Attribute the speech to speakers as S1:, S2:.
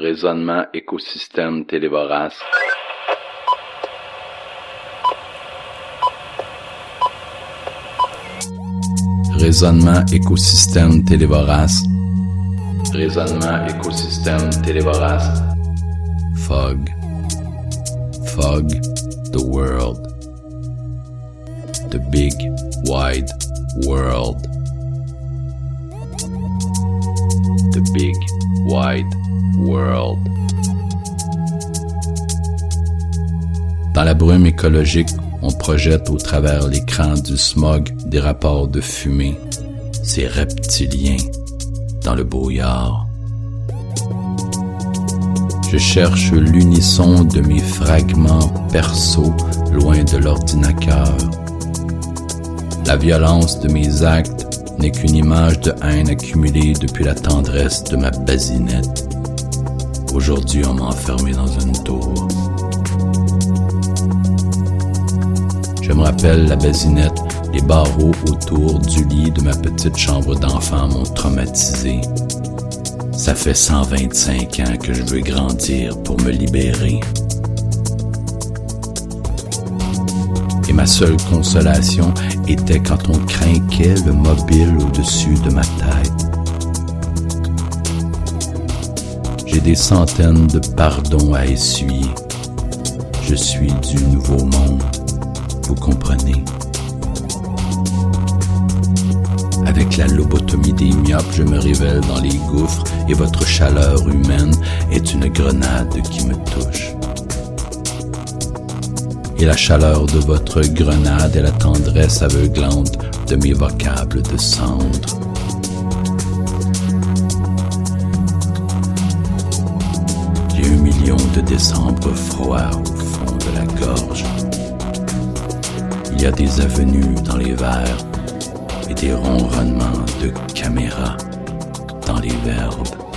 S1: Raisonnement écosystème télévorace. Raisonnement écosystème télévorace. Raisonnement écosystème télévorace. Fog. Fog the world. The big wide world. The big wide Dans la brume écologique, on projette au travers l'écran du smog des rapports de fumée, ces reptiliens dans le brouillard. Je cherche l'unisson de mes fragments perso loin de l'ordinateur. La violence de mes actes n'est qu'une image de haine accumulée depuis la tendresse de ma basinette. Aujourd'hui, on m'a enfermé dans une tour. Je me rappelle la basinette, les barreaux autour du lit de ma petite chambre d'enfant m'ont traumatisé. Ça fait 125 ans que je veux grandir pour me libérer. Et ma seule consolation était quand on craquait le mobile au-dessus de ma tête. Des centaines de pardons à essuyer. Je suis du nouveau monde, vous comprenez? Avec la lobotomie des myopes, je me révèle dans les gouffres et votre chaleur humaine est une grenade qui me touche. Et la chaleur de votre grenade est la tendresse aveuglante de mes vocables de cendre. Décembre froids au fond de la gorge. Il y a des avenues dans les verres et des ronronnements de caméra dans les verbes.